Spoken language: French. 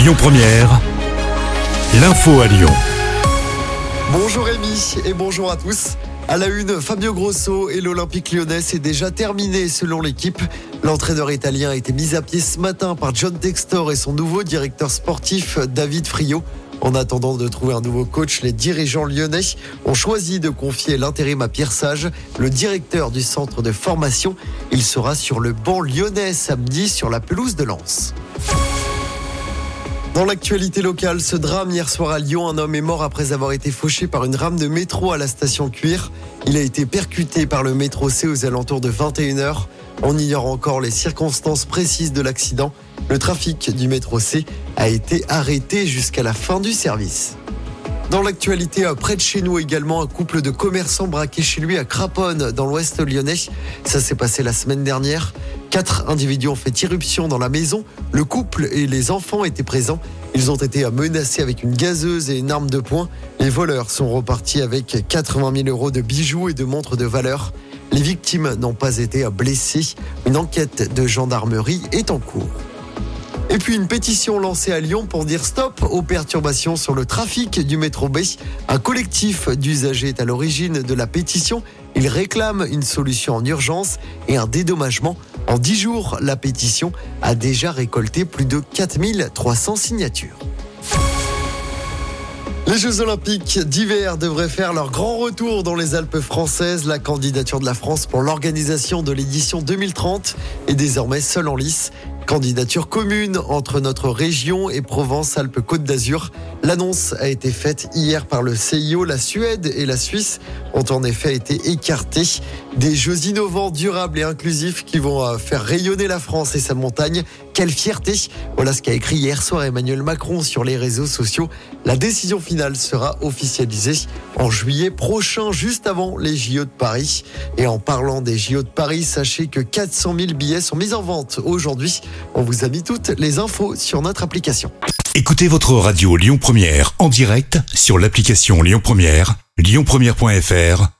Lyon Première, l'info à Lyon. Bonjour Rémi et bonjour à tous. À la une, Fabio Grosso et l'Olympique lyonnais est déjà terminé selon l'équipe. L'entraîneur italien a été mis à pied ce matin par John Textor et son nouveau directeur sportif David Frio. En attendant de trouver un nouveau coach, les dirigeants lyonnais ont choisi de confier l'intérim à Pierre Sage, le directeur du centre de formation. Il sera sur le banc lyonnais samedi sur la pelouse de Lens. Dans l'actualité locale, ce drame hier soir à Lyon, un homme est mort après avoir été fauché par une rame de métro à la station Cuir. Il a été percuté par le métro C aux alentours de 21h. On ignore encore les circonstances précises de l'accident. Le trafic du métro C a été arrêté jusqu'à la fin du service. Dans l'actualité, près de chez nous également, un couple de commerçants braqués chez lui à Craponne, dans l'ouest lyonnais. Ça s'est passé la semaine dernière. Quatre individus ont fait irruption dans la maison. Le couple et les enfants étaient présents. Ils ont été menacés avec une gazeuse et une arme de poing. Les voleurs sont repartis avec 80 000 euros de bijoux et de montres de valeur. Les victimes n'ont pas été blessées. Une enquête de gendarmerie est en cours. Et puis une pétition lancée à Lyon pour dire stop aux perturbations sur le trafic du métro B. Un collectif d'usagers est à l'origine de la pétition. Il réclame une solution en urgence et un dédommagement. En 10 jours, la pétition a déjà récolté plus de 4300 signatures. Les Jeux Olympiques d'hiver devraient faire leur grand retour dans les Alpes françaises. La candidature de la France pour l'organisation de l'édition 2030 est désormais seule en lice. Candidature commune entre notre région et Provence-Alpes-Côte d'Azur. L'annonce a été faite hier par le CIO. La Suède et la Suisse ont en effet été écartés. Des jeux innovants, durables et inclusifs qui vont euh, faire rayonner la France et sa montagne. Quelle fierté Voilà ce qu'a écrit hier soir Emmanuel Macron sur les réseaux sociaux. La décision finale sera officialisée en juillet prochain, juste avant les JO de Paris. Et en parlant des JO de Paris, sachez que 400 000 billets sont mis en vente aujourd'hui. On vous a mis toutes les infos sur notre application. Écoutez votre radio Lyon Première en direct sur l'application Lyon Première, lyonpremière.fr